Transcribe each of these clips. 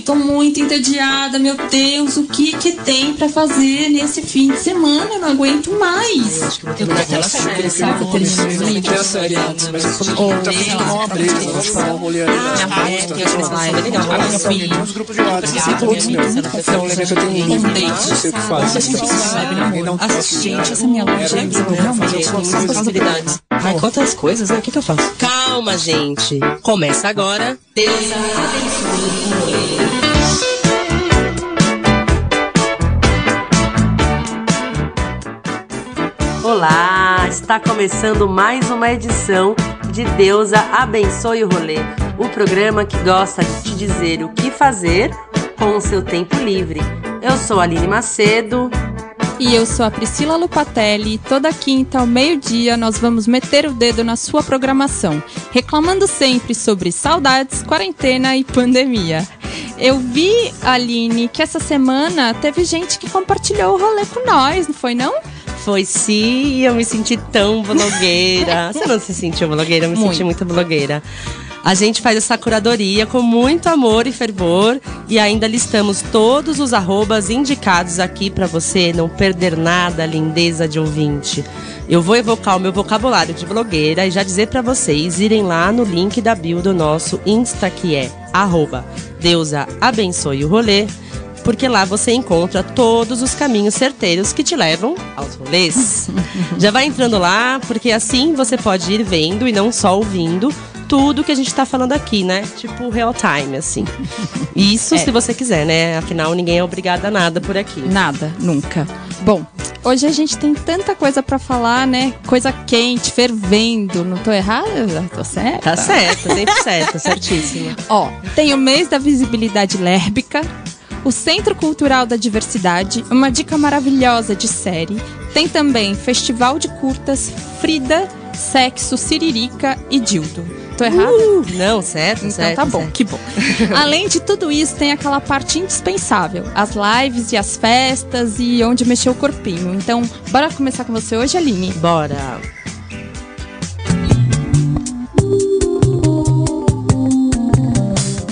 tô muito entediada, meu Deus, o que que tem pra fazer nesse fim de semana? Eu não aguento mais. Eu tô aquela série, sabe? Eu uma uma uns grupos de WhatsApp, todos, meu. Então, eu tenho um não sei o que faz. Gente, essa minha loja é muitas possibilidades. Ai, quantas coisas, né? O que, que eu faço? Calma, gente. Começa agora. Deus abençoe Olá, está começando mais uma edição de Deusa Abençoe o Rolê, o programa que gosta de te dizer o que fazer com o seu tempo livre. Eu sou Aline Macedo. E eu sou a Priscila Lupatelli toda quinta ao meio-dia nós vamos meter o dedo na sua programação, reclamando sempre sobre saudades, quarentena e pandemia. Eu vi, Aline, que essa semana teve gente que compartilhou o rolê com nós, não foi não? Foi sim, eu me senti tão blogueira. Você não se sentiu blogueira? Eu me Muito. senti muito blogueira. A gente faz essa curadoria com muito amor e fervor e ainda listamos todos os arrobas indicados aqui para você não perder nada, lindeza de ouvinte. Eu vou evocar o meu vocabulário de blogueira e já dizer para vocês irem lá no link da bio do nosso Insta que é arroba Deusa abençoe o rolê porque lá você encontra todos os caminhos certeiros que te levam aos rolês. Já vai entrando lá, porque assim você pode ir vendo e não só ouvindo tudo que a gente tá falando aqui, né? Tipo real time, assim. Isso se você quiser, né? Afinal, ninguém é obrigado a nada por aqui. Nada, nunca. Bom, hoje a gente tem tanta coisa pra falar, né? Coisa quente, fervendo. Não tô errada? Tô certa? Tá certo, sempre certo, certíssimo. Ó, tem o mês da visibilidade lérbica, o Centro Cultural da Diversidade, uma dica maravilhosa de série. Tem também Festival de Curtas, Frida, Sexo, Siririca e Dildo. Tô errada? Uh, não, certo, Então certo. tá bom, certo. que bom. Além de tudo isso, tem aquela parte indispensável: as lives e as festas e onde mexer o corpinho. Então, bora começar com você hoje, Aline. Bora.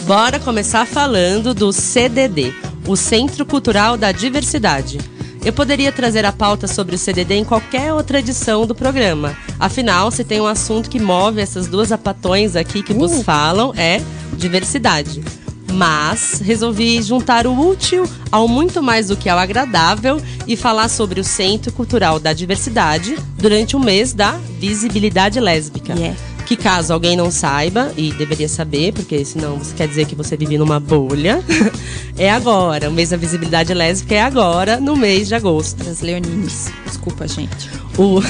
Bora começar falando do CDD, o Centro Cultural da Diversidade. Eu poderia trazer a pauta sobre o CDD em qualquer outra edição do programa. Afinal, se tem um assunto que move essas duas apatões aqui que vos falam, é diversidade. Mas resolvi juntar o útil ao muito mais do que ao agradável e falar sobre o Centro Cultural da Diversidade durante o mês da visibilidade lésbica. Yeah. Que caso alguém não saiba, e deveria saber, porque senão você quer dizer que você vive numa bolha, é agora. O mês da visibilidade lésbica é agora, no mês de agosto. Das Leonines. Desculpa, gente. O...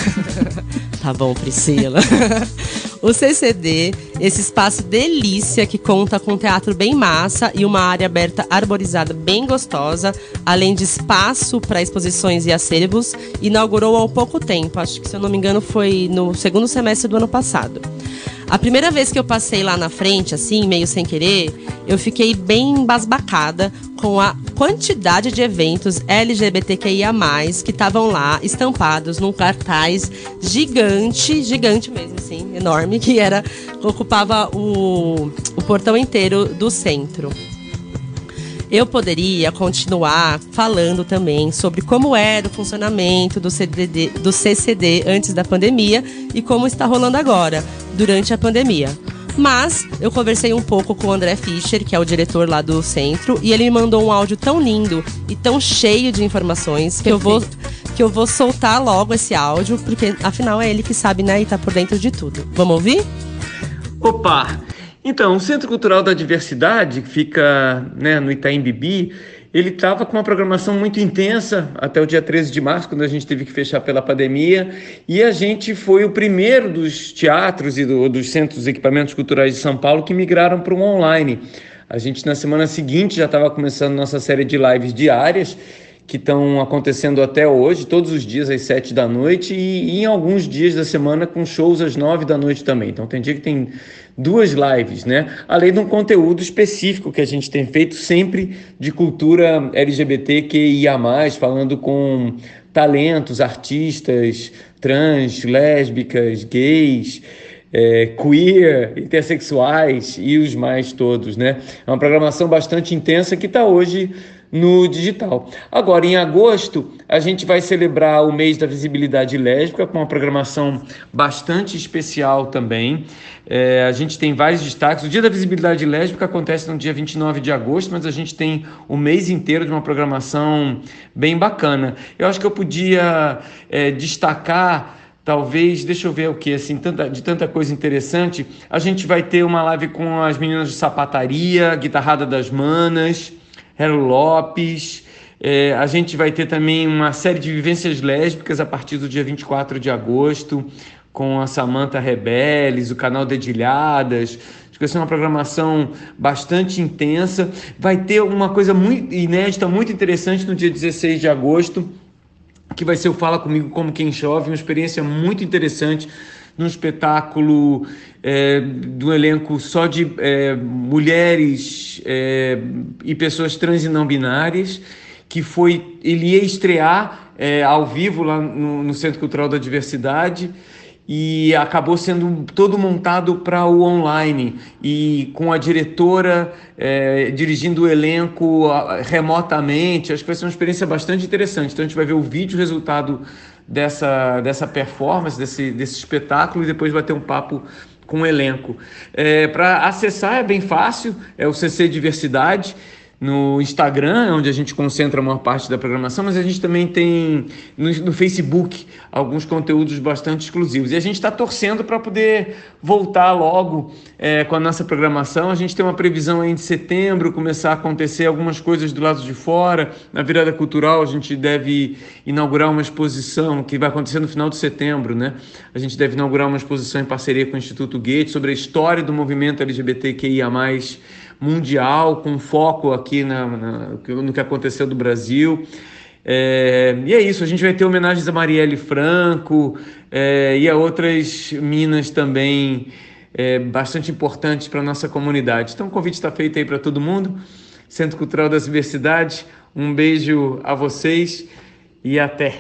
tá bom, Priscila. o CCD, esse espaço delícia que conta com um teatro bem massa e uma área aberta arborizada bem gostosa, além de espaço para exposições e acervos, inaugurou há pouco tempo. Acho que, se eu não me engano, foi no segundo semestre do ano passado. A primeira vez que eu passei lá na frente, assim, meio sem querer, eu fiquei bem embasbacada com a quantidade de eventos LGBTQIA+, que estavam lá, estampados num cartaz gigante, gigante mesmo, assim, enorme, que era, ocupava o, o portão inteiro do centro. Eu poderia continuar falando também sobre como era o funcionamento do, CDD, do CCD antes da pandemia e como está rolando agora, durante a pandemia. Mas eu conversei um pouco com o André Fischer, que é o diretor lá do centro, e ele me mandou um áudio tão lindo e tão cheio de informações que eu vou que eu vou soltar logo esse áudio, porque afinal é ele que sabe, né, e tá por dentro de tudo. Vamos ouvir? Opa! Então, o Centro Cultural da Diversidade, que fica né, no Itaim Bibi, ele estava com uma programação muito intensa até o dia 13 de março, quando a gente teve que fechar pela pandemia, e a gente foi o primeiro dos teatros e do- dos centros de equipamentos culturais de São Paulo que migraram para o online. A gente, na semana seguinte, já estava começando nossa série de lives diárias, que estão acontecendo até hoje, todos os dias às sete da noite e, e em alguns dias da semana com shows às nove da noite também. Então tem dia que tem duas lives, né? Além de um conteúdo específico que a gente tem feito sempre de cultura LGBTQIA+, falando com talentos, artistas, trans, lésbicas, gays, é, queer, intersexuais e os mais todos, né? É uma programação bastante intensa que está hoje no digital. Agora, em agosto, a gente vai celebrar o mês da visibilidade lésbica com uma programação bastante especial também. É, a gente tem vários destaques. O Dia da Visibilidade Lésbica acontece no dia 29 de agosto, mas a gente tem o mês inteiro de uma programação bem bacana. Eu acho que eu podia é, destacar talvez, deixa eu ver o que, assim, tanta, de tanta coisa interessante. A gente vai ter uma live com as meninas de sapataria, guitarrada das manas, Hero Lopes. É, a gente vai ter também uma série de vivências lésbicas a partir do dia 24 de agosto, com a Samanta Rebeles, o canal Dedilhadas. Acho que vai ser uma programação bastante intensa. Vai ter uma coisa muito inédita, muito interessante no dia 16 de agosto que vai ser o Fala Comigo Como Quem Chove, uma experiência muito interessante num espetáculo é, do elenco só de é, mulheres é, e pessoas trans e não binárias, que foi ele ia estrear é, ao vivo lá no, no Centro Cultural da Diversidade e acabou sendo todo montado para o online e com a diretora é, dirigindo o elenco remotamente. Acho que vai ser uma experiência bastante interessante. Então a gente vai ver o vídeo, resultado dessa, dessa performance, desse, desse espetáculo e depois vai ter um papo com o elenco. É, para acessar é bem fácil, é o CC Diversidade no Instagram, onde a gente concentra a maior parte da programação, mas a gente também tem no, no Facebook alguns conteúdos bastante exclusivos. E a gente está torcendo para poder voltar logo é, com a nossa programação. A gente tem uma previsão aí de setembro começar a acontecer algumas coisas do lado de fora. Na virada cultural, a gente deve inaugurar uma exposição que vai acontecer no final de setembro, né? A gente deve inaugurar uma exposição em parceria com o Instituto Goethe sobre a história do movimento LGBTQIA mundial, com foco aqui na, na, no que aconteceu do Brasil. É, e é isso, a gente vai ter homenagens a Marielle Franco é, e a outras minas também é, bastante importantes para a nossa comunidade. Então o convite está feito aí para todo mundo. Centro Cultural das Universidades, um beijo a vocês e até.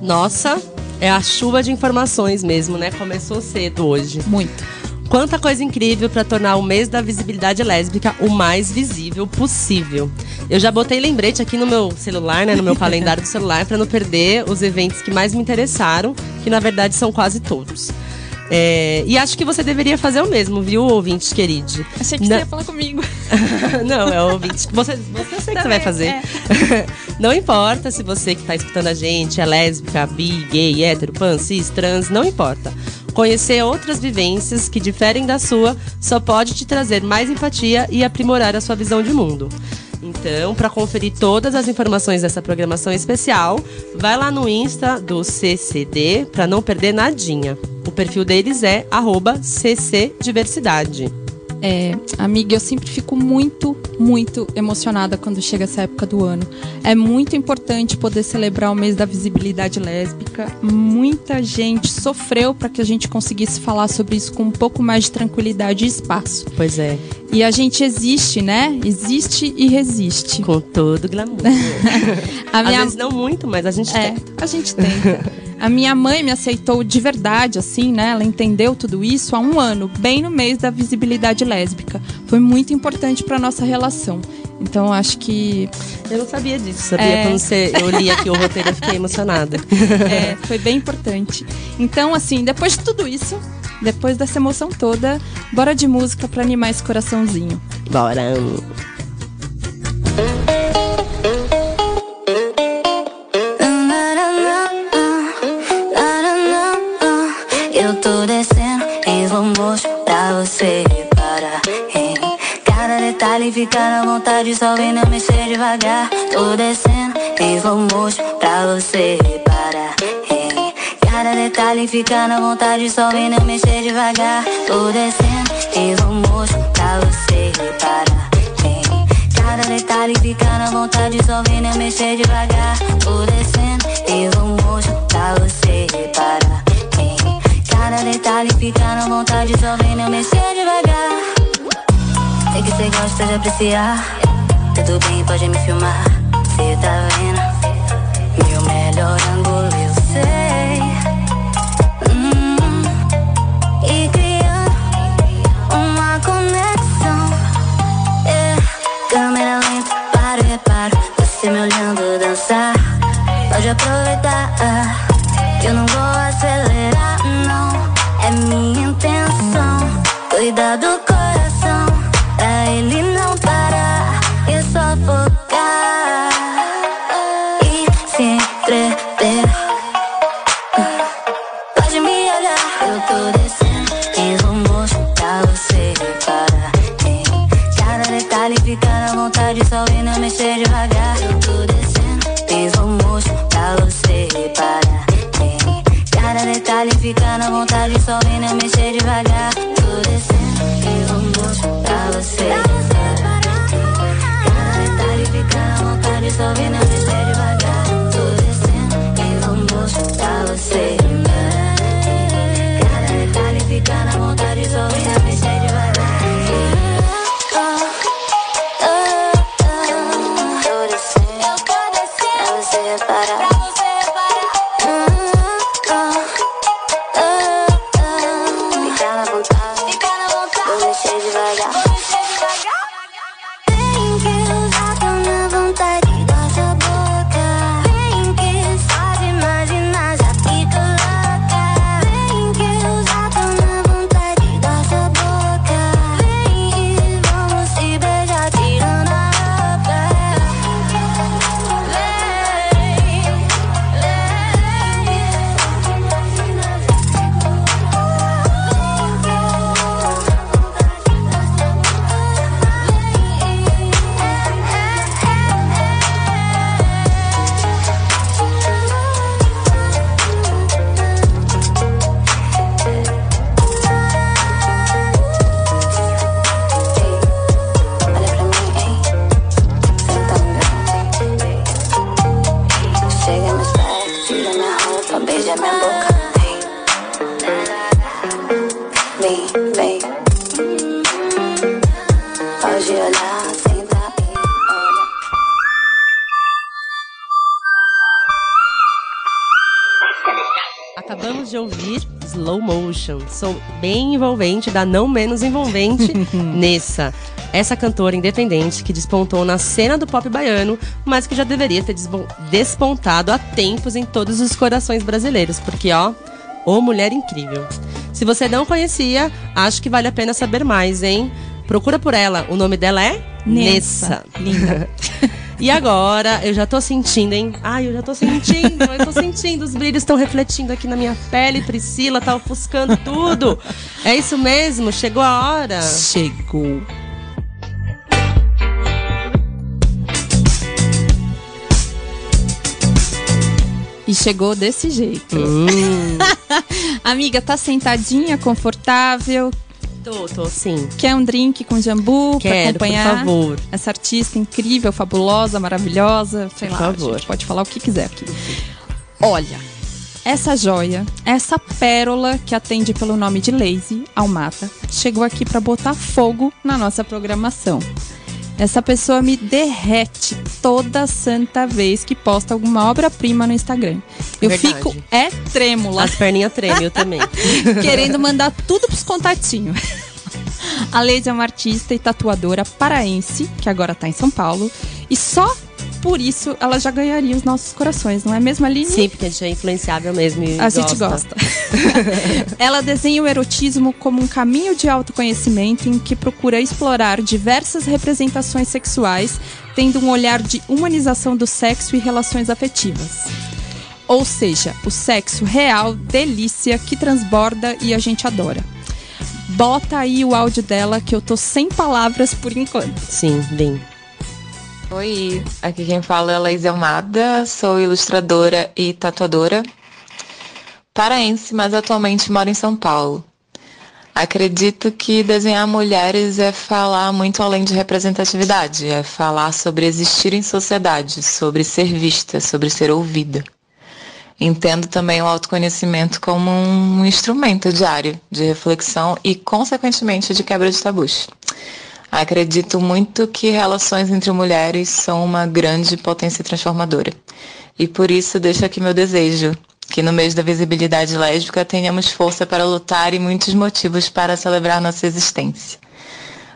Nossa, é a chuva de informações mesmo, né? Começou cedo hoje. Muito. Quanta coisa incrível para tornar o mês da visibilidade lésbica o mais visível possível. Eu já botei lembrete aqui no meu celular, né, no meu calendário do celular, para não perder os eventos que mais me interessaram, que na verdade são quase todos. É, e acho que você deveria fazer o mesmo, viu, ouvinte querido? Achei que você ia falar comigo. não, é o ouvinte. Você, você sei que você vai fazer. É. não importa se você que está escutando a gente é lésbica, bi, gay, hétero, pan, cis, trans, não importa. Conhecer outras vivências que diferem da sua só pode te trazer mais empatia e aprimorar a sua visão de mundo. Então, para conferir todas as informações dessa programação especial, vai lá no Insta do CCD para não perder nadinha. O perfil deles é @ccdiversidade. É, amiga, eu sempre fico muito, muito emocionada quando chega essa época do ano. É muito importante poder celebrar o mês da visibilidade lésbica. Muita gente sofreu para que a gente conseguisse falar sobre isso com um pouco mais de tranquilidade e espaço. Pois é. E a gente existe, né? Existe e resiste. Com todo glamour. a minha... Às vezes não muito, mas a gente é, tenta. A gente tenta. A minha mãe me aceitou de verdade, assim, né? Ela entendeu tudo isso há um ano, bem no mês da visibilidade lésbica. Foi muito importante para nossa relação. Então acho que. Eu não sabia disso, sabia? É... Quando você, eu li aqui o roteiro, eu fiquei emocionada. É, foi bem importante. Então, assim, depois de tudo isso, depois dessa emoção toda, bora de música para animar esse coraçãozinho. Bora! Ficar na vontade, só vem não mexer devagar. Tô descendo em slow motion pra você reparar. Hey. Cada detalhe fica na vontade, só vem não mexer devagar. Tô descendo em slow motion pra você reparar. Hey. Cada detalhe fica na vontade, só vem não mexer devagar. Tô descendo em slow motion pra você reparar. Hey. Cada detalhe fica na vontade, só vem não mexer devagar você gosta de apreciar. Tudo bem, pode me filmar. Cê tá vendo? Meu melhor ângulo eu sei. Hum, e criar uma conexão. É, câmera lenta, paro, reparo. Você me olhando dançar. Pode aproveitar. Ah. Eu não vou acelerar, não. É minha intenção. Cuidado com Som bem envolvente da não menos envolvente Nessa. Essa cantora independente que despontou na cena do pop baiano, mas que já deveria ter despontado há tempos em todos os corações brasileiros, porque ó, ô mulher incrível. Se você não conhecia, acho que vale a pena saber mais, hein? Procura por ela, o nome dela é Nessa. Linda. E agora, eu já tô sentindo, hein? Ai, eu já tô sentindo, eu tô sentindo. Os brilhos estão refletindo aqui na minha pele. Priscila tá ofuscando tudo. É isso mesmo? Chegou a hora. Chegou. E chegou desse jeito. Hum, Amiga, tá sentadinha, confortável? Tô, sim. Quer um drink com jambu pra Quero, por acompanhar? favor. Essa artista incrível, fabulosa, maravilhosa. Sei Por lá, favor. a gente pode falar o que quiser aqui. Olha, essa joia, essa pérola que atende pelo nome de Lazy, Almata, chegou aqui pra botar fogo na nossa programação. Essa pessoa me derrete toda santa vez que posta alguma obra-prima no Instagram. Eu Verdade. fico é trêmula As perninhas tremem, eu também. querendo mandar tudo pros contatinhos. A Lady é uma artista e tatuadora paraense, que agora tá em São Paulo. E só por isso ela já ganharia os nossos corações, não é mesmo, Aline? Sim, porque a gente é influenciável mesmo. e A gente gosta. Ela desenha o erotismo como um caminho de autoconhecimento em que procura explorar diversas representações sexuais, tendo um olhar de humanização do sexo e relações afetivas. Ou seja, o sexo real, delícia, que transborda e a gente adora. Bota aí o áudio dela que eu tô sem palavras por enquanto. Sim, bem. Oi, aqui quem fala é Laís Almada, sou ilustradora e tatuadora. Paraense, mas atualmente moro em São Paulo. Acredito que desenhar mulheres é falar muito além de representatividade, é falar sobre existir em sociedade, sobre ser vista, sobre ser ouvida. Entendo também o autoconhecimento como um instrumento diário de reflexão e, consequentemente, de quebra de tabus. Acredito muito que relações entre mulheres são uma grande potência transformadora. E por isso deixo aqui meu desejo, que no mês da visibilidade lésbica tenhamos força para lutar e muitos motivos para celebrar nossa existência.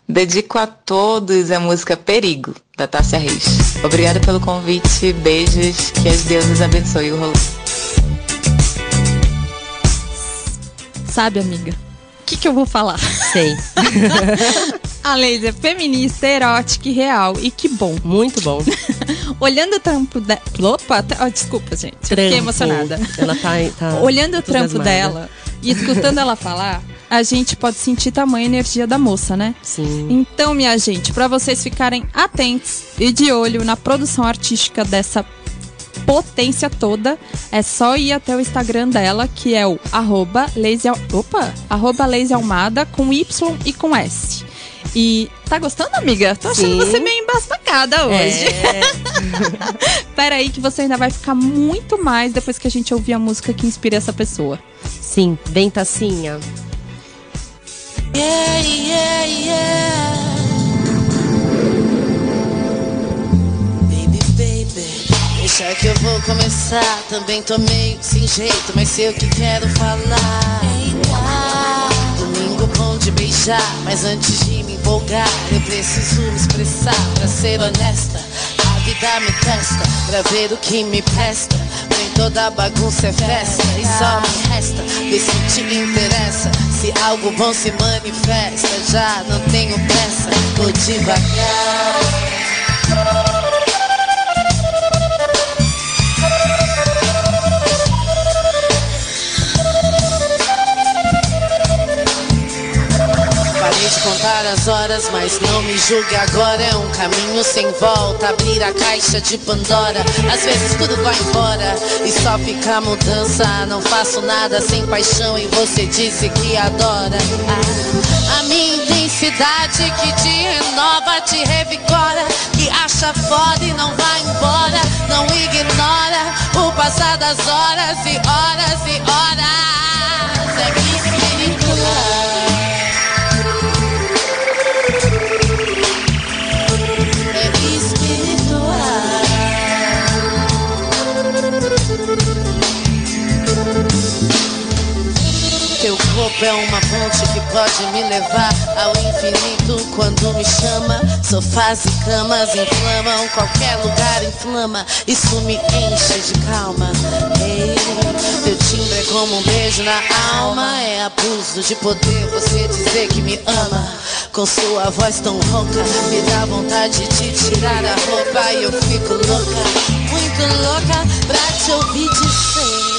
Dedico a todos a música Perigo, da Tássia Reis. Obrigada pelo convite, beijos, que as deusas abençoem o rolê. Sabe, amiga, o que, que eu vou falar? Sei. A Lazy é feminista, erótica e real. E que bom. Muito bom. Olhando o trampo dela. Opa, ó, desculpa, gente. eu Fiquei Trampo. emocionada. Ela tá. tá Olhando o trampo dela e escutando ela falar, a gente pode sentir tamanha energia da moça, né? Sim. Então, minha gente, pra vocês ficarem atentos e de olho na produção artística dessa potência toda, é só ir até o Instagram dela, que é o arroba lazy, opa, arroba lazy almada com Y e com S. E tá gostando, amiga? Tô achando Sim. você meio embasbacada hoje. É, Pera aí que você ainda vai ficar muito mais depois que a gente ouvir a música que inspira essa pessoa. sim, vem tacinha. Yeah, yeah, yeah. Deixa que eu vou começar. Também tô meio sem jeito, mas sei o que quero falar. Domingo bom de beijar, mas antes de me empolgar, eu preciso me expressar. Pra ser honesta, a vida me testa. Pra ver o que me presta. Nem toda bagunça é festa. E só me resta ver se te interessa. Se algo bom se manifesta, já não tenho pressa. Vou devagar. Contar as horas, mas não me julgue agora. É um caminho sem volta. Abrir a caixa de Pandora. Às vezes tudo vai embora e só fica a mudança. Não faço nada sem paixão e você disse que adora. Ah, a minha intensidade que te renova, te revigora. Que acha foda e não vai embora. Não ignora o passar das horas e horas e horas. Corpo é uma ponte que pode me levar ao infinito quando me chama. Sofás e camas inflamam, qualquer lugar inflama. Isso me enche de calma. Ei, teu timbre é como um beijo na alma. É abuso de poder você dizer que me ama. Com sua voz tão rouca, me dá vontade de tirar a roupa e eu fico louca, muito louca pra te ouvir dizer.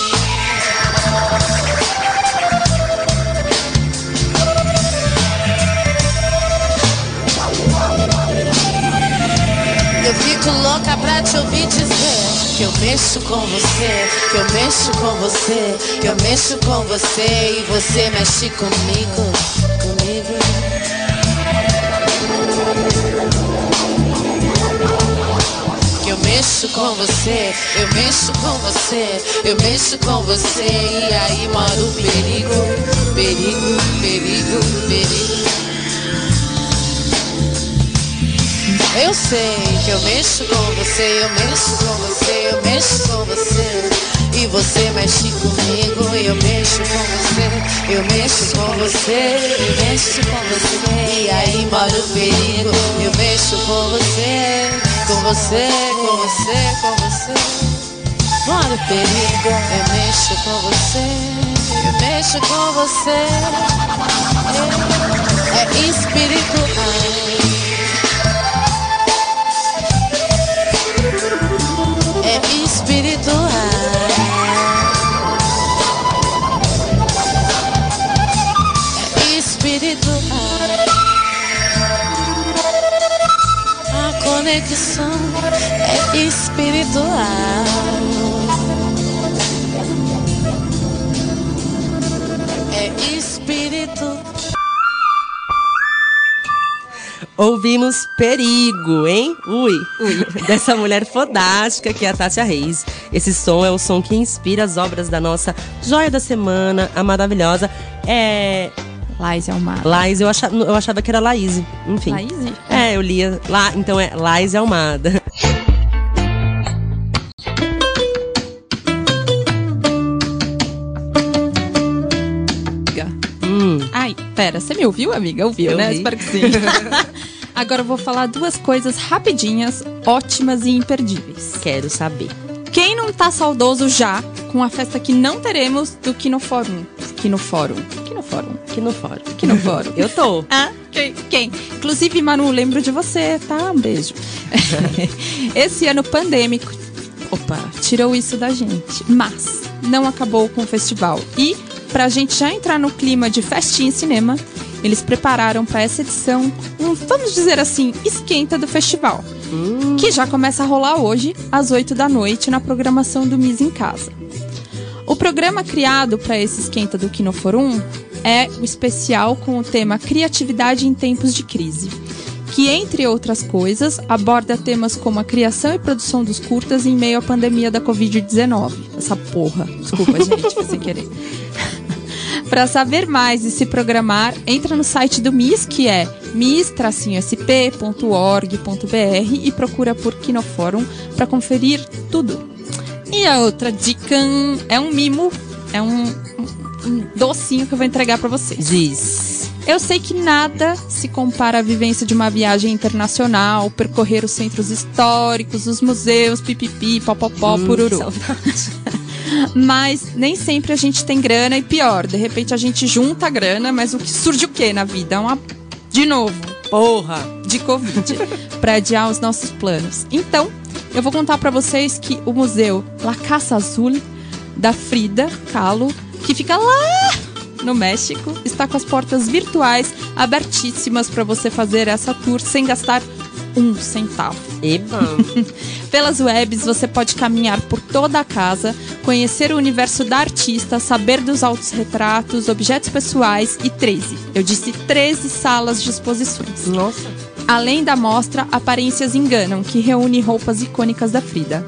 Eu fico louca pra te ouvir dizer que eu mexo com você, que eu mexo com você, que eu mexo com você e você mexe comigo, comigo. Que eu mexo com você, eu mexo com você, eu mexo com você e aí mora o perigo, perigo, perigo, perigo. Eu sei que eu mexo com você, eu mexo com você, eu mexo com você. E você mexe comigo, eu mexo com você, eu mexo com você, eu mexo com você. E aí mora o perigo, eu mexo com você, com você, com você, com você. Mora o perigo, eu mexo com você, eu mexo com você. É espiritual. Conexão é espiritual. É espiritual. Ouvimos Perigo, hein? Ui. Dessa mulher fodástica que é a Tássia Reis. Esse som é o som que inspira as obras da nossa joia da semana, a maravilhosa. É. Laís Almada. Laís, eu achava, eu achava que era Laís. Enfim. Laís? É, eu lia lá, então é Laís Almada. Hum, Ai, pera, você me ouviu, amiga? Ouviu, Eu né? vi. Espero que sim. Agora eu vou falar duas coisas rapidinhas, ótimas e imperdíveis. quero saber. Quem não tá saudoso já com a festa que não teremos do Kino Fórum? Kino Fórum. Fórum? Que no fórum. Que no Fórum. Eu tô. Ah, quem? quem? Inclusive, Manu, lembro de você, tá? Um beijo. Esse ano pandêmico, opa, tirou isso da gente. Mas não acabou com o festival. E, pra gente já entrar no clima de festinha em cinema, eles prepararam para essa edição um, vamos dizer assim, esquenta do festival. Que já começa a rolar hoje, às 8 da noite, na programação do Miss em Casa. O programa criado para esse esquenta do Kinoforum é o especial com o tema Criatividade em Tempos de Crise, que, entre outras coisas, aborda temas como a criação e produção dos curtas em meio à pandemia da Covid-19. Essa porra. Desculpa, gente, foi sem querer. Para saber mais e se programar, entra no site do MIS, que é mis-sp.org.br e procura por Kinoforum para conferir tudo. E a outra dica é um mimo, é um, um- docinho que eu vou entregar para vocês. Diz. Eu sei que nada se compara à vivência de uma viagem internacional, percorrer os centros históricos, os museus, pipipi, popopó, pururu. Mas nem sempre a gente tem grana e pior, de repente a gente junta a grana, mas o que surge o que na vida? Uma de novo, Porra. de Covid, para adiar os nossos planos. Então, eu vou contar para vocês que o museu La Casa Azul da Frida Kahlo, que fica lá no México, está com as portas virtuais abertíssimas para você fazer essa tour sem gastar um centavo. Eba. Pelas webs, você pode caminhar por toda a casa, conhecer o universo da artista, saber dos autorretratos, objetos pessoais e 13. Eu disse 13 salas de exposições. Nossa. Além da mostra Aparências Enganam, que reúne roupas icônicas da Frida.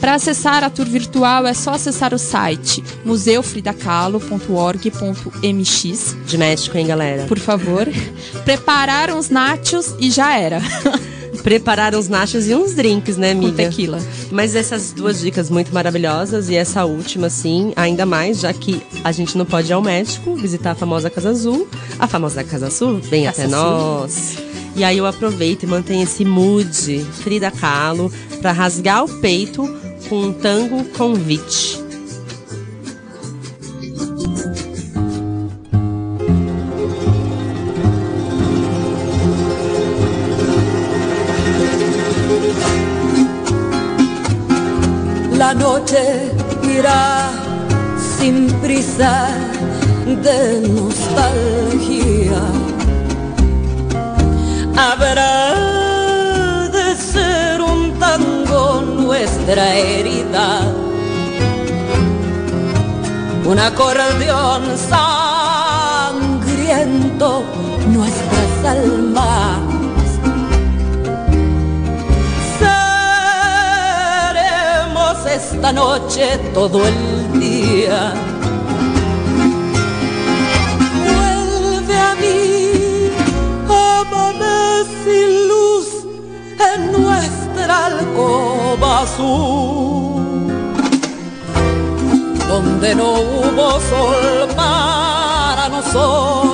Para acessar a tour virtual é só acessar o site museufridacalo.org.mx, De México, hein, galera? por favor. Preparar uns nachos e já era. Prepararam os nachos e uns drinks, né, Com amiga? tequila. Mas essas duas dicas muito maravilhosas e essa última, sim, ainda mais, já que a gente não pode ir ao México visitar a famosa Casa Azul. A famosa Casa Azul vem Casa até Azul. nós. E aí eu aproveito e mantenho esse mood Frida Kahlo pra rasgar o peito com um tango convite. Sin prisa de nostalgia. Habrá de ser un tango nuestra herida. Un acordeón sangriento nuestras almas. Seremos esta noche todo el día. Azul, donde no hubo sol para nosotros.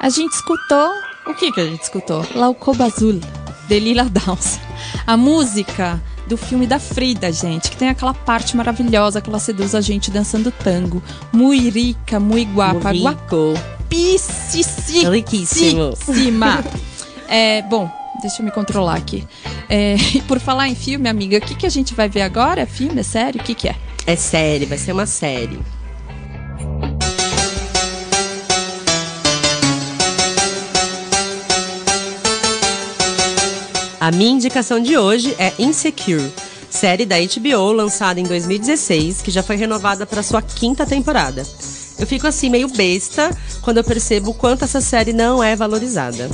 A gente escutou. O que, que a gente escutou? Laucoba Azul, de Lila Downs. A música do filme da Frida, gente, que tem aquela parte maravilhosa que ela seduz a gente dançando tango. Muy rica, muy guapa. Guapíssima. Riquíssimo. É, bom, deixa eu me controlar aqui. É, e por falar em filme, amiga, o que, que a gente vai ver agora? É filme? É sério? O que, que é? É série, vai ser uma série. A minha indicação de hoje é Insecure, série da HBO lançada em 2016, que já foi renovada para sua quinta temporada. Eu fico assim meio besta quando eu percebo o quanto essa série não é valorizada.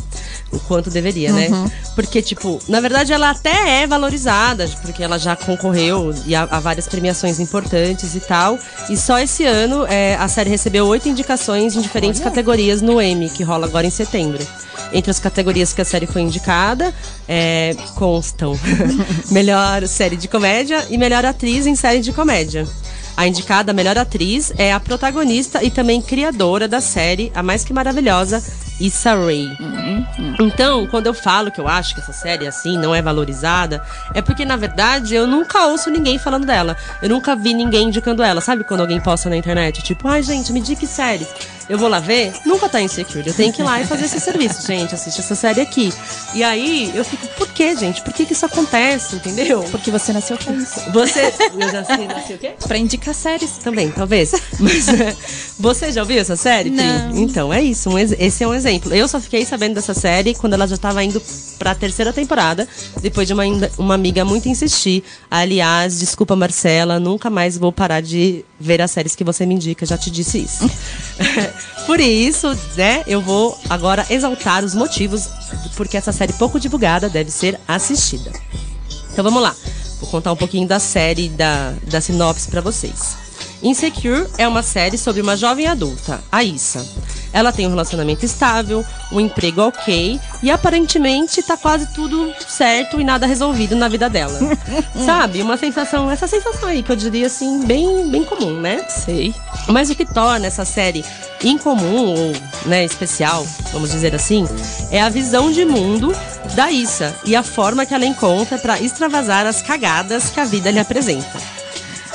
O quanto deveria, né? Porque, tipo, na verdade ela até é valorizada, porque ela já concorreu e a, a várias premiações importantes e tal. E só esse ano é, a série recebeu oito indicações em diferentes categorias no Emmy, que rola agora em setembro. Entre as categorias que a série foi indicada, é, constam melhor série de comédia e melhor atriz em série de comédia. A indicada melhor atriz é a protagonista e também criadora da série, a mais que maravilhosa, Issa Rae. Então, quando eu falo que eu acho que essa série assim não é valorizada, é porque na verdade eu nunca ouço ninguém falando dela. Eu nunca vi ninguém indicando ela. Sabe quando alguém posta na internet, tipo, ai gente, me indique série. Eu vou lá ver, nunca tá insecure. Eu tenho que ir lá e fazer esse serviço, gente. Assiste essa série aqui. E aí eu fico, por que, gente? Por que, que isso acontece? Entendeu? Porque você nasceu pra isso. Você. Eu já sei, nasci o quê? Pra indicar séries. Também, talvez. Mas é, você já ouviu essa série, Pri? Não. Então, é isso. um esse é um exemplo. Eu só fiquei sabendo dessa série quando ela já tava indo pra terceira temporada, depois de uma, uma amiga muito insistir. Aliás, desculpa, Marcela, nunca mais vou parar de ver as séries que você me indica, já te disse isso. Por isso, né, eu vou agora exaltar os motivos porque essa série pouco divulgada deve ser assistida. Então vamos lá. Vou contar um pouquinho da série, da, da sinopse pra vocês. Insecure é uma série sobre uma jovem adulta, a Issa. Ela tem um relacionamento estável, um emprego ok e aparentemente tá quase tudo certo e nada resolvido na vida dela. Sabe? Uma sensação, essa sensação aí que eu diria assim, bem, bem comum, né? Sei. Mas o que torna essa série incomum ou né, especial, vamos dizer assim, é a visão de mundo da Issa e a forma que ela encontra para extravasar as cagadas que a vida lhe apresenta.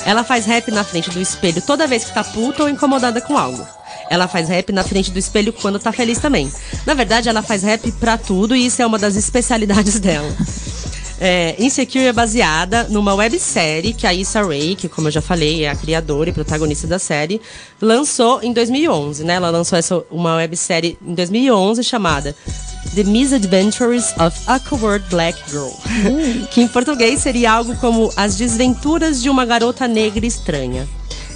Ela faz rap na frente do espelho toda vez que tá puta ou incomodada com algo. Ela faz rap na frente do espelho quando tá feliz também. Na verdade, ela faz rap pra tudo e isso é uma das especialidades dela. É, Insecure é baseada numa websérie que a Issa Rae, que como eu já falei, é a criadora e protagonista da série, lançou em 2011, né? Ela lançou essa, uma websérie em 2011 chamada The Misadventures of a Coward Black Girl, que em português seria algo como As Desventuras de uma Garota Negra Estranha.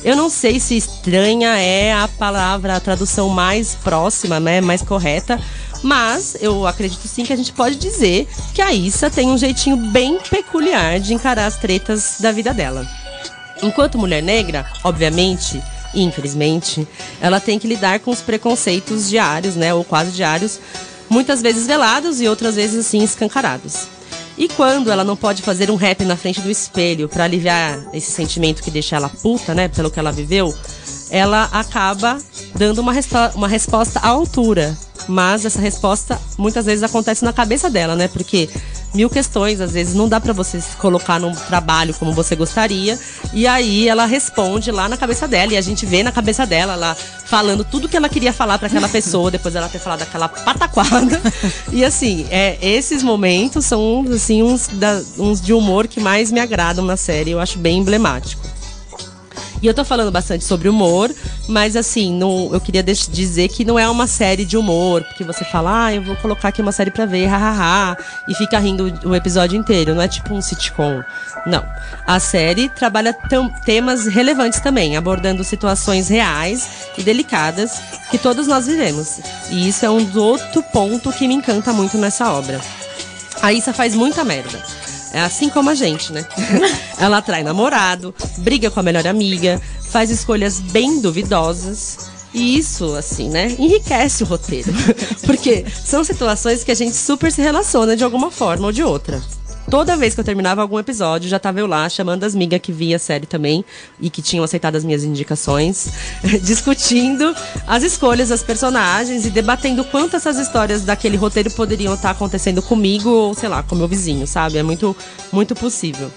Eu não sei se estranha é a palavra, a tradução mais próxima, né, mais correta, mas eu acredito sim que a gente pode dizer que a Issa tem um jeitinho bem peculiar de encarar as tretas da vida dela. Enquanto mulher negra, obviamente, infelizmente, ela tem que lidar com os preconceitos diários, né, ou quase diários, muitas vezes velados e outras vezes assim escancarados. E quando ela não pode fazer um rap na frente do espelho pra aliviar esse sentimento que deixa ela puta, né, pelo que ela viveu, ela acaba dando uma, uma resposta à altura. Mas essa resposta muitas vezes acontece na cabeça dela, né? Porque mil questões, às vezes não dá pra você se colocar num trabalho como você gostaria. E aí ela responde lá na cabeça dela e a gente vê na cabeça dela ela falando tudo que ela queria falar pra aquela pessoa depois dela ter falado aquela pataquada. e assim, é, esses momentos são assim uns, da- uns de humor que mais me agradam na série. Eu acho bem emblemático. E eu tô falando bastante sobre humor, mas assim, não, eu queria dizer que não é uma série de humor, porque você fala, ah, eu vou colocar aqui uma série pra ver, hahaha, e fica rindo o episódio inteiro. Não é tipo um sitcom. Não. A série trabalha temas relevantes também, abordando situações reais e delicadas que todos nós vivemos. E isso é um outro ponto que me encanta muito nessa obra. A Issa faz muita merda. É assim como a gente, né? Ela atrai namorado, briga com a melhor amiga, faz escolhas bem duvidosas. E isso, assim, né, enriquece o roteiro. Porque são situações que a gente super se relaciona de alguma forma ou de outra. Toda vez que eu terminava algum episódio, já tava eu lá chamando as migas que via a série também e que tinham aceitado as minhas indicações, discutindo as escolhas das personagens e debatendo quanto essas histórias daquele roteiro poderiam estar acontecendo comigo ou, sei lá, com meu vizinho, sabe? É muito, muito possível.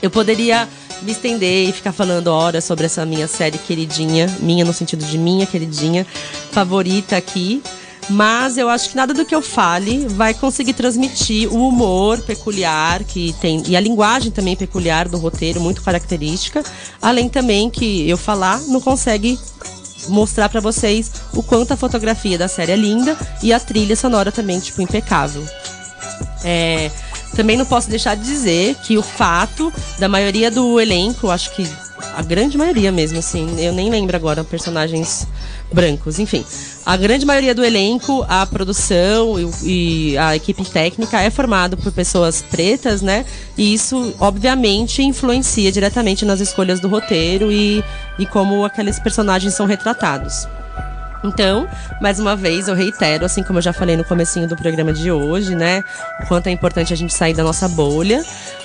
Eu poderia me estender e ficar falando horas sobre essa minha série queridinha, minha no sentido de minha queridinha, favorita aqui. Mas eu acho que nada do que eu fale vai conseguir transmitir o humor peculiar que tem e a linguagem também peculiar do roteiro, muito característica. Além também que eu falar não consegue mostrar pra vocês o quanto a fotografia da série é linda e a trilha sonora também, tipo, impecável. É, também não posso deixar de dizer que o fato da maioria do elenco, acho que a grande maioria mesmo, assim. Eu nem lembro agora personagens brancos, enfim. A grande maioria do elenco, a produção e, e a equipe técnica é formado por pessoas pretas, né? E isso, obviamente, influencia diretamente nas escolhas do roteiro e, e como aqueles personagens são retratados. Então, mais uma vez, eu reitero, assim como eu já falei no comecinho do programa de hoje, né? O quanto é importante a gente sair da nossa bolha.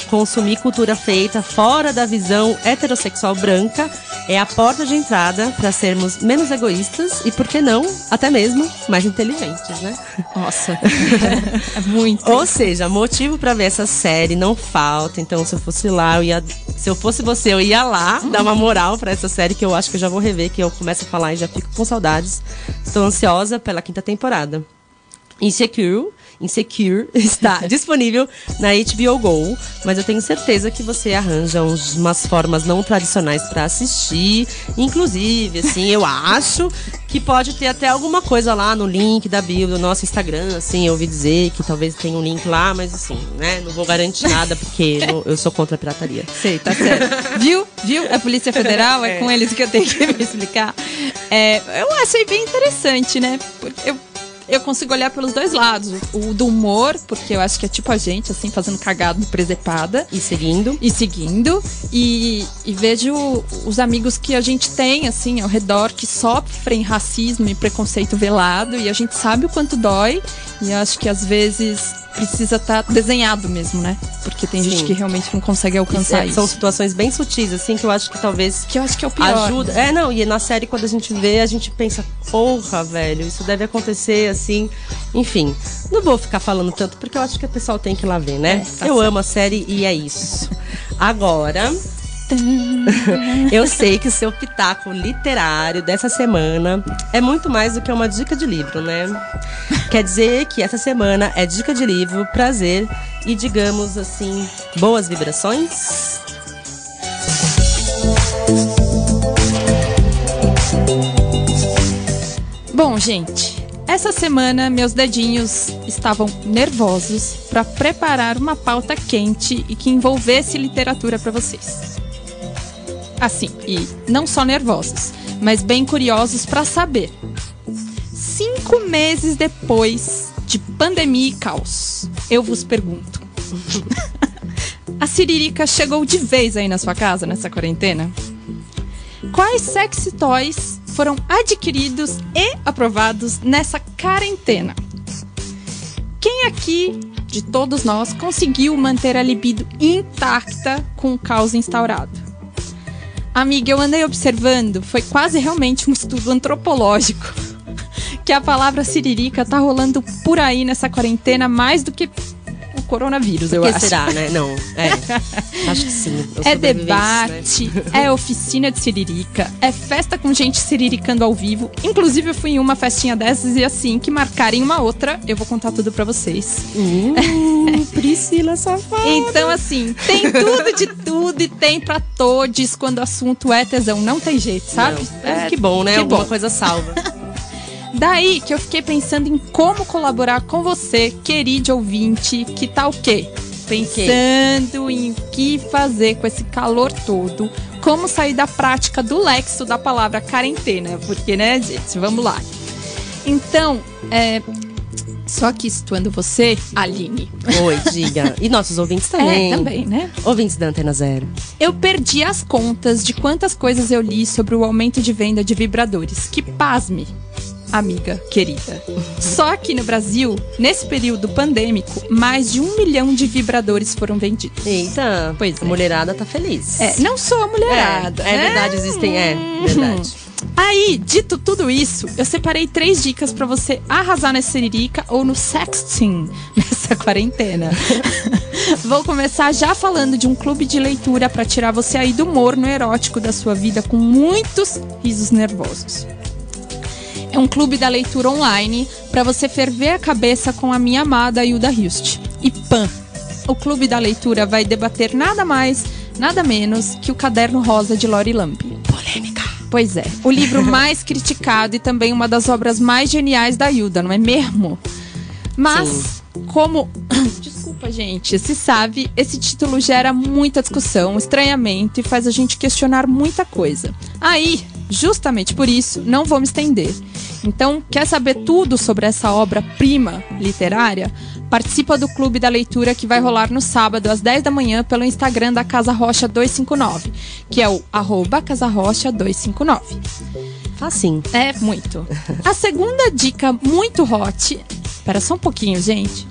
Consumir cultura feita fora da visão heterossexual branca é a porta de entrada para sermos menos egoístas e, por que não, até mesmo mais inteligentes, né? Nossa, é muito. Ou seja, motivo para ver essa série não falta. Então, se eu fosse lá, eu ia. Se eu fosse você, eu ia lá dar uma moral para essa série que eu acho que eu já vou rever, que eu começo a falar e já fico com saudades. Estou ansiosa pela quinta temporada. Insecure, Insecure está disponível na HBO Go, mas eu tenho certeza que você arranja uns, umas formas não tradicionais para assistir. Inclusive, assim, eu acho que pode ter até alguma coisa lá no link da bio do nosso Instagram, assim, eu ouvi dizer que talvez tenha um link lá, mas assim, né, não vou garantir nada porque no- eu sou contra a pirataria. Sei, tá certo. Viu? Viu? É Polícia Federal, é, com eles que eu tenho que me explicar. É, eu achei bem interessante, né? Porque eu, eu consigo olhar pelos dois lados. O do humor, porque eu acho que é tipo a gente, assim, fazendo cagado presepada. E seguindo. E seguindo. E, e vejo os amigos que a gente tem, assim, ao redor, que sofrem racismo e preconceito velado. E a gente sabe o quanto dói. E eu acho que às vezes precisa estar desenhado mesmo, né? Porque tem gente Sim. que realmente não consegue alcançar É, isso. São situações bem sutis, assim, que eu acho que talvez Que eu acho que é o pior. ajuda. É, não, e na série, quando a gente vê, a gente pensa, porra, velho, isso deve acontecer assim. Enfim, não vou ficar falando tanto, porque eu acho que o pessoal tem que ir lá ver, né? É, tá eu certo. amo a série e é isso. Agora. Eu sei que o seu pitaco literário dessa semana é muito mais do que uma dica de livro, né? Quer dizer que essa semana é dica de livro, prazer e, digamos assim, boas vibrações? Bom, gente, essa semana meus dedinhos estavam nervosos para preparar uma pauta quente e que envolvesse literatura para vocês. Assim, e não só nervosos, mas bem curiosos para saber. Cinco meses depois de pandemia e caos, eu vos pergunto: a Siririca chegou de vez aí na sua casa nessa quarentena? Quais sexy toys foram adquiridos e aprovados nessa quarentena? Quem aqui, de todos nós, conseguiu manter a libido intacta com o caos instaurado? Amiga, eu andei observando, foi quase realmente um estudo antropológico. Que a palavra siririca tá rolando por aí nessa quarentena mais do que coronavírus, eu O que acho. será, né? Não, é. Acho que sim. É debate, né? é oficina de siririca, é festa com gente siriricando ao vivo. Inclusive, eu fui em uma festinha dessas e assim que marcarem uma outra, eu vou contar tudo pra vocês. Hum, Priscila safada. Então, assim, tem tudo de tudo e tem pra todos quando o assunto é tesão. Não tem jeito, sabe? Não. É, que bom, né? que Alguma bom. coisa salva. Daí que eu fiquei pensando em como colaborar com você, querido ouvinte, que tá o quê? Pensando em o que fazer com esse calor todo, como sair da prática do lexo da palavra quarentena, porque, né, gente, vamos lá. Então, é, só que situando você, Aline, Oi, diga. E nossos ouvintes também. é, também, né? Ouvintes da Antena Zero. Eu perdi as contas de quantas coisas eu li sobre o aumento de venda de vibradores. Que pasme, amiga querida. Só aqui no Brasil, nesse período pandêmico, mais de um milhão de vibradores foram vendidos. Eita, Pois a é. mulherada tá feliz. É, não só a mulherada. É, é né? verdade, existem. É, verdade. Aí, dito tudo isso, eu separei três dicas pra você arrasar na siririca ou no sexting nessa quarentena. Vou começar já falando de um clube de leitura pra tirar você aí do morno erótico da sua vida com muitos risos nervosos. É um clube da leitura online pra você ferver a cabeça com a minha amada Hilda Hilst. E PAN. O clube da leitura vai debater nada mais, nada menos que o Caderno Rosa de Lori Lampe. Polêmica. Pois é, o livro mais criticado e também uma das obras mais geniais da Hilda, não é mesmo? Mas, como. Desculpa. Desculpa, gente. Se sabe, esse título gera muita discussão, estranhamento e faz a gente questionar muita coisa. Aí, justamente por isso, não vou me estender. Então, quer saber tudo sobre essa obra-prima literária? Participa do Clube da Leitura que vai rolar no sábado às 10 da manhã pelo Instagram da Casa Rocha 259, que é o arroba Casa Rocha 259. Assim. É, muito. A segunda dica muito hot. Espera só um pouquinho, gente.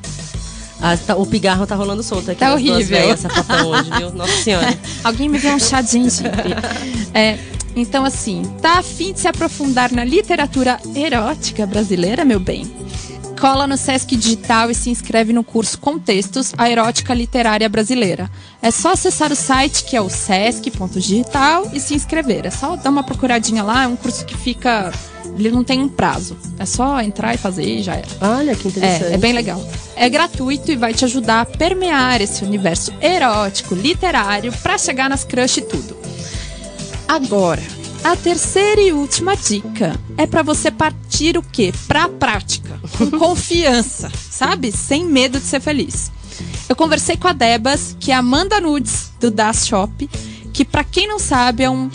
Ah, tá- o pigarro tá rolando solto aqui. Tá duas horrível. véias, sapatão hoje, viu? Nossa senhora. Alguém me deu um chá de gengibre. É, então, assim, tá afim de se aprofundar na literatura erótica brasileira, meu bem? Cola no Sesc Digital e se inscreve no curso Contextos, a Erótica Literária Brasileira. É só acessar o site que é o sesc.digital e se inscrever. É só dar uma procuradinha lá, é um curso que fica. Ele não tem um prazo. É só entrar e fazer e já era. Olha que interessante. É, é bem legal. É gratuito e vai te ajudar a permear esse universo erótico, literário, pra chegar nas crush e tudo. Agora, a terceira e última dica é pra você partir o quê? Pra prática, com confiança, sabe? Sem medo de ser feliz. Eu conversei com a Debas, que é a Amanda Nudes do Das Shop, que pra quem não sabe é um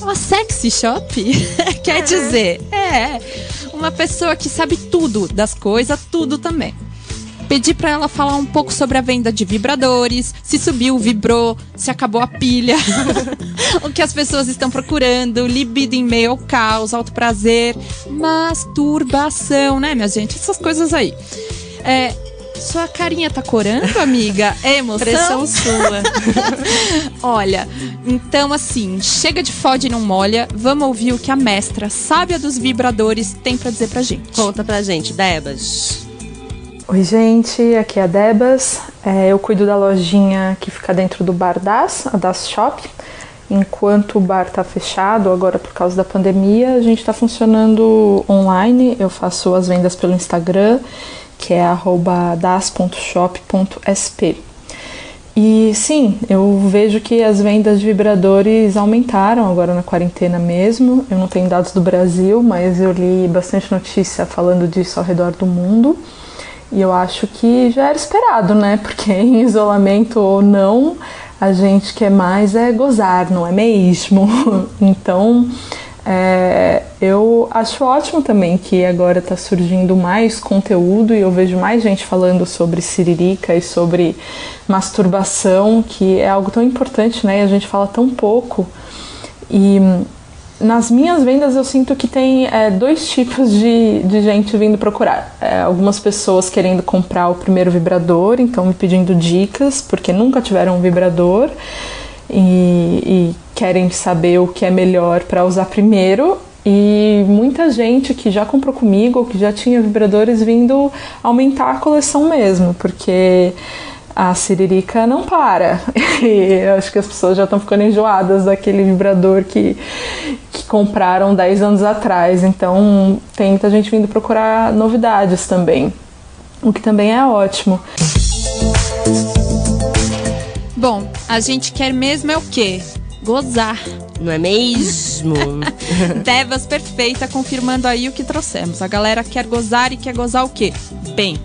uma sexy shop? Quer dizer, é uma pessoa que sabe tudo das coisas, tudo também. Pedi pra ela falar um pouco sobre a venda de vibradores, se subiu, vibrou, se acabou a pilha, o que as pessoas estão procurando, libido em meio ao caos, alto prazer, masturbação, né, minha gente? Essas coisas aí. É, sua carinha tá corando, amiga? É emoção? Pressão sua. Olha, então assim, chega de fode e não molha, vamos ouvir o que a mestra sábia dos vibradores tem pra dizer pra gente. Conta pra gente, Debas. Oi, gente, aqui é a Debas. É, eu cuido da lojinha que fica dentro do Bar Das, a Das Shop. Enquanto o bar tá fechado, agora por causa da pandemia, a gente está funcionando online. Eu faço as vendas pelo Instagram, que é das.shop.sp. E sim, eu vejo que as vendas de vibradores aumentaram agora na quarentena mesmo. Eu não tenho dados do Brasil, mas eu li bastante notícia falando disso ao redor do mundo. E eu acho que já era esperado, né? Porque em isolamento ou não, a gente quer mais é gozar, não é mesmo? Então, é, eu acho ótimo também que agora está surgindo mais conteúdo e eu vejo mais gente falando sobre siririca e sobre masturbação, que é algo tão importante, né? E a gente fala tão pouco. E nas minhas vendas eu sinto que tem é, dois tipos de, de gente vindo procurar. É, algumas pessoas querendo comprar o primeiro vibrador, então me pedindo dicas, porque nunca tiveram um vibrador e, e querem saber o que é melhor para usar primeiro. E muita gente que já comprou comigo ou que já tinha vibradores vindo aumentar a coleção mesmo, porque a siririca não para. E eu acho que as pessoas já estão ficando enjoadas daquele vibrador que, que compraram 10 anos atrás. Então tem muita gente vindo procurar novidades também, o que também é ótimo. Bom, a gente quer mesmo é o quê? Gozar. Não é mesmo? Devas perfeita, confirmando aí o que trouxemos. A galera quer gozar e quer gozar o quê? Bem.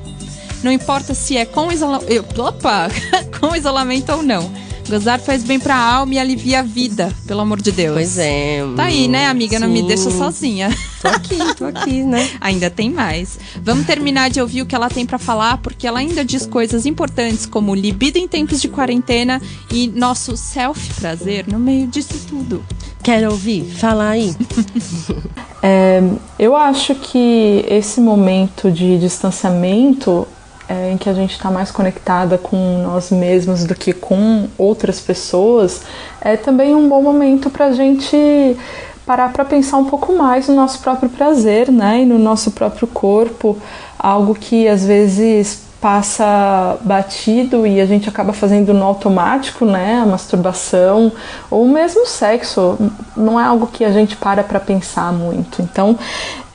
Não importa se é com isolamento. Opa! com isolamento ou não. Gozar faz bem pra alma e alivia a vida, pelo amor de Deus. Pois é. Tá aí, né, amiga? Não me Sim. deixa sozinha. Tô aqui, tô aqui, né? Ainda tem mais. Vamos terminar de ouvir o que ela tem pra falar, porque ela ainda diz coisas importantes como libido em tempos de quarentena e nosso self-prazer no meio disso tudo. Quer ouvir? Fala aí. É, eu acho que esse momento de distanciamento é, em que a gente está mais conectada com nós mesmos do que com outras pessoas é também um bom momento para a gente parar para pensar um pouco mais no nosso próprio prazer, né, e no nosso próprio corpo, algo que às vezes passa batido e a gente acaba fazendo no automático, né, a masturbação ou mesmo o sexo, não é algo que a gente para para pensar muito. Então,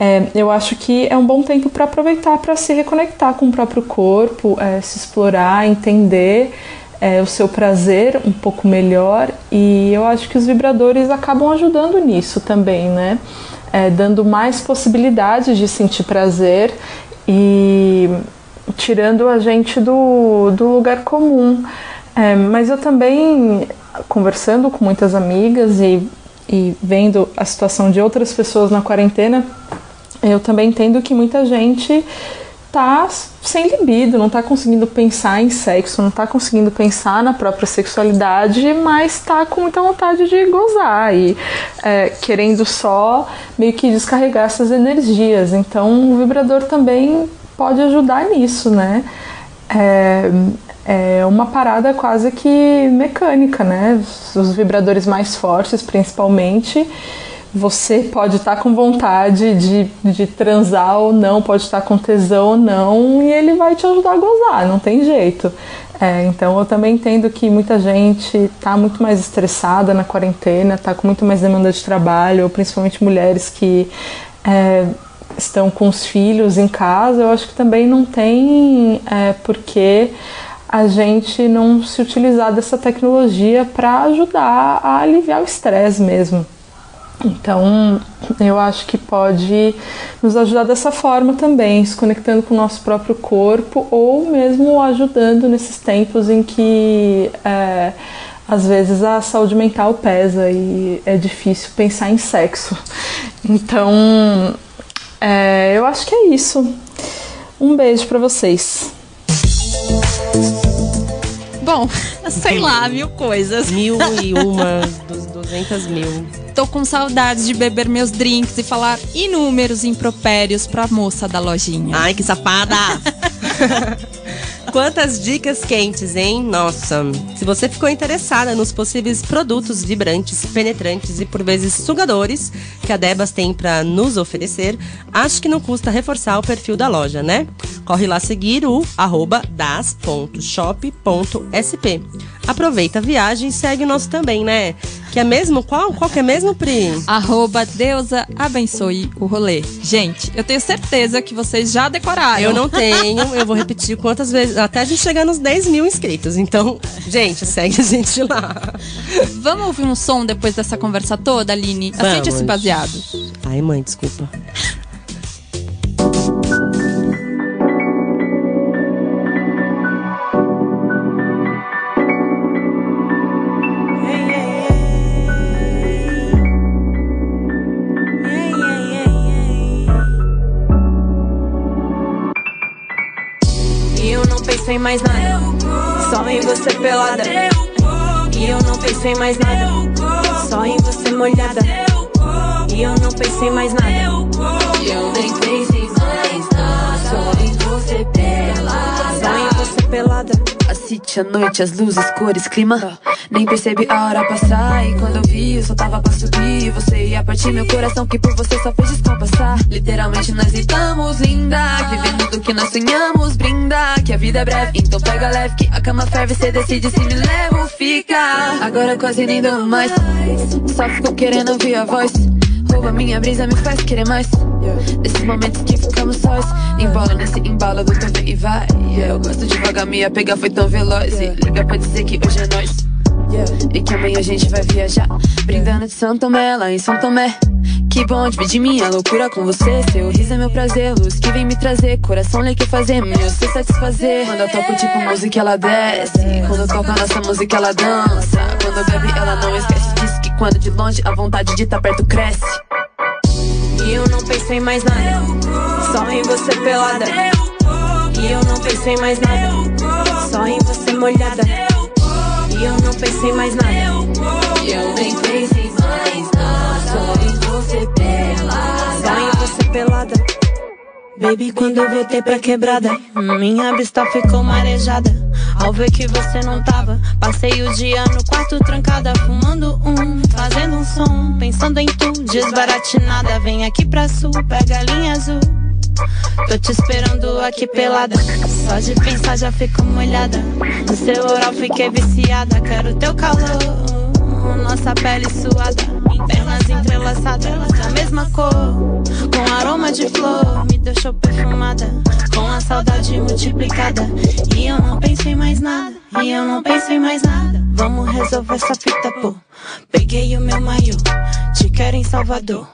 é, eu acho que é um bom tempo para aproveitar para se reconectar com o próprio corpo, é, se explorar, entender é, o seu prazer um pouco melhor e eu acho que os vibradores acabam ajudando nisso também, né? É, dando mais possibilidades de sentir prazer e tirando a gente do, do lugar comum. É, mas eu também, conversando com muitas amigas e, e vendo a situação de outras pessoas na quarentena, eu também entendo que muita gente tá sem libido, não tá conseguindo pensar em sexo, não tá conseguindo pensar na própria sexualidade, mas tá com muita vontade de gozar e é, querendo só meio que descarregar essas energias. Então o vibrador também pode ajudar nisso, né? É, é uma parada quase que mecânica, né? Os vibradores mais fortes, principalmente você pode estar com vontade de, de transar ou não, pode estar com tesão ou não, e ele vai te ajudar a gozar, não tem jeito. É, então eu também entendo que muita gente está muito mais estressada na quarentena, está com muito mais demanda de trabalho, principalmente mulheres que é, estão com os filhos em casa. Eu acho que também não tem é, porquê a gente não se utilizar dessa tecnologia para ajudar a aliviar o estresse mesmo. Então, eu acho que pode nos ajudar dessa forma também, se conectando com o nosso próprio corpo ou mesmo ajudando nesses tempos em que é, às vezes a saúde mental pesa e é difícil pensar em sexo. Então, é, eu acho que é isso. Um beijo para vocês. Bom, sei lá, mil coisas. Mil e uma, dos 200 mil. Tô com saudades de beber meus drinks e falar inúmeros impropérios pra moça da lojinha. Ai, que safada! Quantas dicas quentes, hein? Nossa! Se você ficou interessada nos possíveis produtos vibrantes, penetrantes e por vezes sugadores que a Debas tem para nos oferecer, acho que não custa reforçar o perfil da loja, né? Corre lá seguir o arroba das.shop.sp. Aproveita a viagem e segue o nosso também, né? Que é mesmo? Qual, qual que é mesmo, Pri? Arroba deusa abençoe o rolê. Gente, eu tenho certeza que vocês já decoraram. Eu não tenho, eu vou repetir quantas vezes, até a gente chegar nos 10 mil inscritos. Então, gente, segue a gente lá. Vamos ouvir um som depois dessa conversa toda, Aline? Acende Vamos. esse baseado. Ai, mãe, desculpa. Mais nada. Só em você pelada. E eu não pensei mais nada. Só em você molhada. E eu não pensei mais nada. E eu nem pensei city, a noite, as luzes, cores, clima. Nem percebi a hora passar. E quando eu vi, eu só tava pra subir. Você ia partir meu coração, que por você só fez descompassar. Literalmente nós estamos linda. Vivendo do que nós sonhamos, brinda. Que a vida é breve, então pega leve. Que a cama ferve, cê decide se me leva ou fica. Agora quase nem dou mais. Só fico querendo ouvir a voz. Rouba minha brisa, me faz querer mais. Nesses momentos que ficamos sós. Embola nesse embalo do teu e vai. Eu gosto devagar, minha pega foi tão veloz. E liga pra dizer que hoje é nós. E que amanhã a gente vai viajar. Brindando de São Tomé, lá em São Tomé. Que bom dividir minha loucura com você. Seu riso é meu prazer, luz que vem me trazer. Coração lhe que fazer, meu se satisfazer. Quando eu toco tipo música, ela desce. Quando eu toco a nossa música, ela dança. Quando bebe, ela não esquece. Quando de longe a vontade de estar perto cresce. E eu não pensei mais nada. Só em você pelada. E eu não pensei mais nada. Só em você molhada. E eu não pensei mais nada. Eu nem pensei mais nada. Só em você pelada. Só em você pelada. Baby, quando eu voltei pra quebrada, minha vista ficou marejada. Ao ver que você não tava, passei o dia no quarto trancada, fumando um, fazendo um som, pensando em tu, desbaratinada. Vem aqui pra sul, pega a linha azul. Tô te esperando aqui pelada. Só de pensar já fico molhada. No seu oral fiquei viciada. Quero teu calor, nossa pele suada. Pernas entrelaçadas da mesma cor, com aroma de flor, me deixou perfumada, com a saudade multiplicada. E eu não penso em mais nada, e eu não penso em mais nada. Vamos resolver essa fita, pô. Peguei o meu maiô, te quero em Salvador.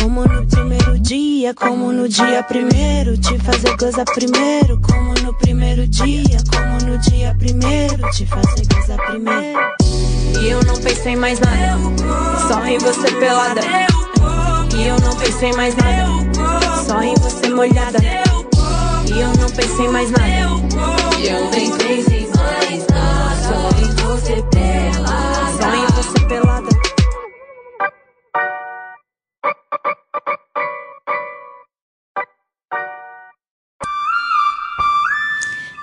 Como no primeiro dia, como no dia primeiro, te fazer gozar primeiro. Como no primeiro dia, como no dia primeiro, te fazer gozar primeiro. E eu não pensei mais nada, só em você pelada. E eu não pensei mais nada, só em você molhada. E eu não pensei mais nada. E eu nem pensei mais nada, só em você pelada. Só em você pelada.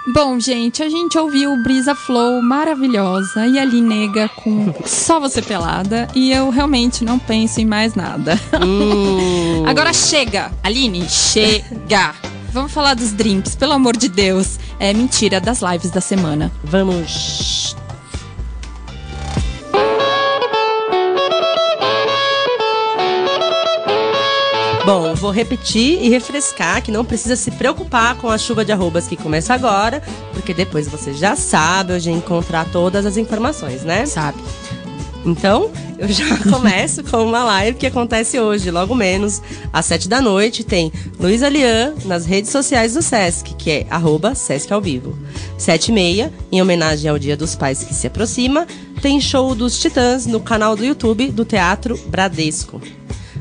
Bom, gente, a gente ouviu Brisa Flow maravilhosa e ali nega com só você pelada e eu realmente não penso em mais nada. Hum. Agora chega, Aline, chega. Vamos falar dos drinks, pelo amor de Deus. É mentira das lives da semana. Vamos. Bom, vou repetir e refrescar que não precisa se preocupar com a chuva de arrobas que começa agora, porque depois você já sabe onde encontrar todas as informações, né? Sabe. Então, eu já começo com uma live que acontece hoje, logo menos, às sete da noite, tem Luísa Lian nas redes sociais do Sesc, que é arroba Sesc ao vivo. Sete e meia, em homenagem ao Dia dos Pais que se aproxima, tem show dos Titãs no canal do YouTube do Teatro Bradesco.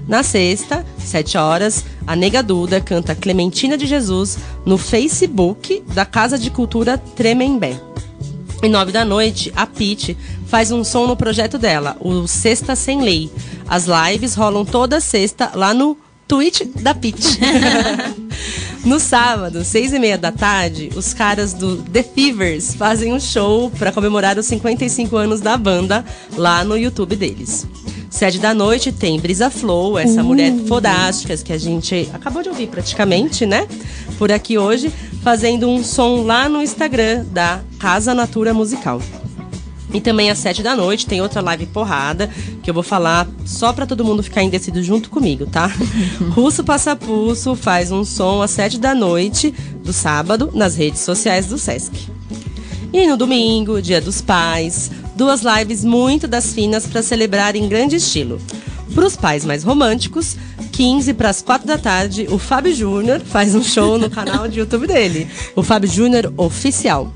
Na sexta, 7 horas, a Nega Duda canta Clementina de Jesus no Facebook da Casa de Cultura Tremembé. E nove da noite, a Pete faz um som no projeto dela, o Sexta Sem Lei. As lives rolam toda sexta lá no Twitch da Pete. no sábado, seis e meia da tarde, os caras do The Fevers fazem um show para comemorar os 55 anos da banda lá no YouTube deles. Sete da noite tem Brisa Flow, essa mulher fodástica que a gente acabou de ouvir praticamente, né? Por aqui hoje, fazendo um som lá no Instagram da Casa Natura Musical. E também às sete da noite tem outra live porrada que eu vou falar só pra todo mundo ficar indeciso junto comigo, tá? Russo Passapulso faz um som às sete da noite do sábado nas redes sociais do Sesc. E no domingo, dia dos pais, duas lives muito das finas para celebrar em grande estilo. Para os pais mais românticos, 15 para as 4 da tarde, o Fábio Júnior faz um show no canal de YouTube dele, o Fábio Júnior Oficial.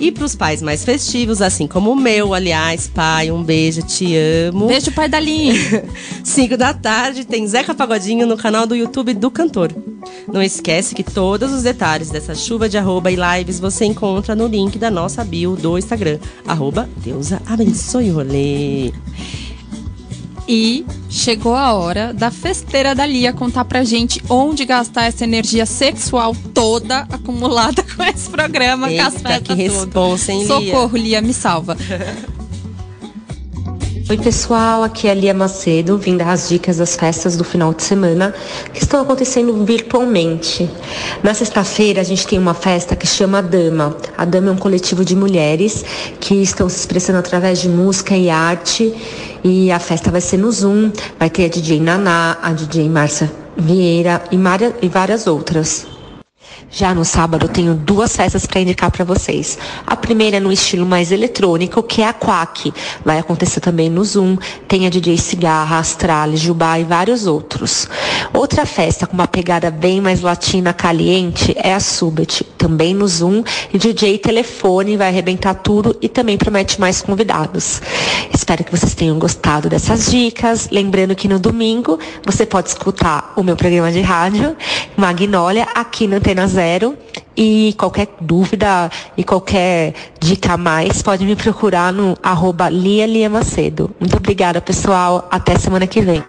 E para os pais mais festivos, assim como o meu, aliás, pai, um beijo, te amo. Beijo, pai da Aline. 5 da tarde tem Zeca Pagodinho no canal do YouTube do cantor. Não esquece que todos os detalhes dessa chuva de arroba e lives você encontra no link da nossa bio do Instagram. Arroba Deusa abençoe o rolê. E chegou a hora da festeira da Lia contar pra gente onde gastar essa energia sexual toda acumulada com esse programa, com as Eita, festas que responsa, hein, Lia? Socorro, Lia, me salva. Oi pessoal, aqui é a Lia Macedo, vim dar as dicas das festas do final de semana que estão acontecendo virtualmente. Na sexta-feira a gente tem uma festa que chama Dama. A Dama é um coletivo de mulheres que estão se expressando através de música e arte. E a festa vai ser no Zoom, vai ter a DJ Naná, a DJ Márcia Vieira e, e várias outras. Já no sábado tenho duas festas para indicar para vocês. A primeira é no estilo mais eletrônico, que é a Quack. Vai acontecer também no Zoom. Tem a DJ Cigarra, Astralis, Jubá e vários outros. Outra festa com uma pegada bem mais latina caliente é a Subet, também no Zoom. E DJ Telefone vai arrebentar tudo e também promete mais convidados. Espero que vocês tenham gostado dessas dicas. Lembrando que no domingo você pode escutar o meu programa de rádio, Magnólia, aqui no Antena Zero. E qualquer dúvida e qualquer dica a mais, pode me procurar no arroba Lia Lia Macedo. Muito obrigada, pessoal. Até semana que vem.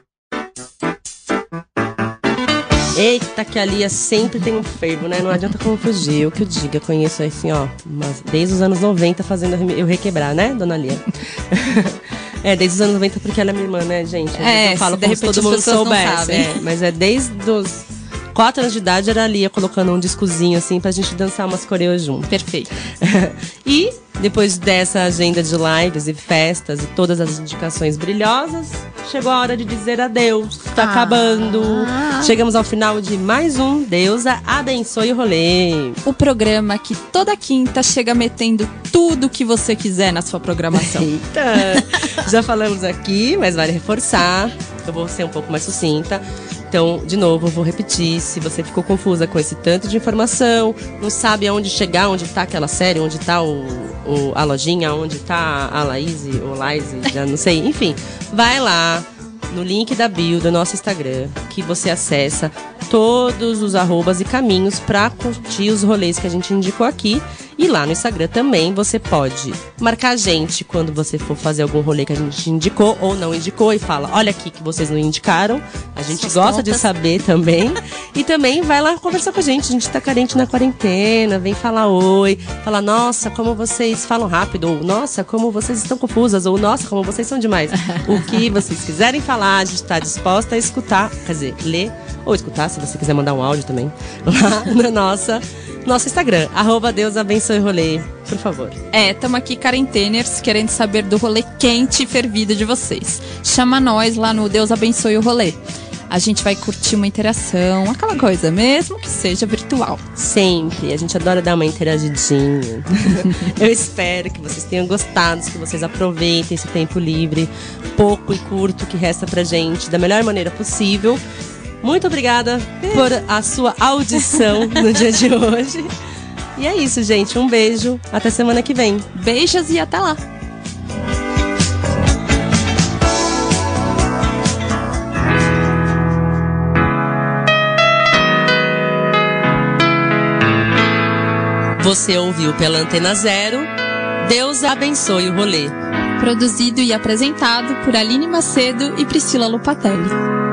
Eita, que a Lia sempre tem um fervo, né? Não adianta como fugir. Eu que eu diga, conheço assim, ó, mas desde os anos 90 fazendo eu requebrar, né, dona Lia? é, desde os anos 90 porque ela é minha irmã, né, gente? É, eu falo como se todo mundo soubesse. é, mas é desde os quatro anos de idade era ali colocando um discozinho assim pra gente dançar umas coreos junto. Perfeito. e depois dessa agenda de lives e festas e todas as indicações brilhosas, chegou a hora de dizer adeus. Tá Ah. acabando. Chegamos ao final de mais um Deusa Abençoe o Rolê. O programa que toda quinta chega metendo tudo que você quiser na sua programação. Eita! Já falamos aqui, mas vale reforçar. Eu vou ser um pouco mais sucinta. Então, de novo, vou repetir. Se você ficou confusa com esse tanto de informação, não sabe aonde chegar, onde tá aquela série, onde tá o, o- a lojinha, onde tá a Laís ou Laise, já não sei. Enfim, vai lá no link da bio do nosso Instagram, que você acessa todos os arrobas e caminhos para curtir os rolês que a gente indicou aqui. E lá no Instagram também você pode marcar a gente quando você for fazer algum rolê que a gente indicou ou não indicou e fala: olha aqui que vocês não indicaram. A gente Suas gosta de contas. saber também. E também vai lá conversar com a gente. A gente tá carente na quarentena, vem falar oi, falar, nossa, como vocês falam rápido, ou nossa, como vocês estão confusas, ou nossa, como vocês são demais. o que vocês quiserem falar, a gente tá disposta a escutar, quer dizer, ler ou escutar, se você quiser mandar um áudio também, lá na nossa, nosso Instagram, arroba Deus abençoe rolê, por favor. É, estamos aqui quarenteners querendo saber do rolê quente e fervido de vocês. Chama nós lá no Deus Abençoe o Rolê. A gente vai curtir uma interação, aquela coisa, mesmo que seja virtual. Sempre. A gente adora dar uma interagidinha. Eu espero que vocês tenham gostado, que vocês aproveitem esse tempo livre, pouco e curto que resta pra gente, da melhor maneira possível. Muito obrigada por a sua audição no dia de hoje. E é isso, gente. Um beijo. Até semana que vem. Beijos e até lá. Você ouviu pela Antena Zero. Deus abençoe o rolê. Produzido e apresentado por Aline Macedo e Priscila Lupatelli.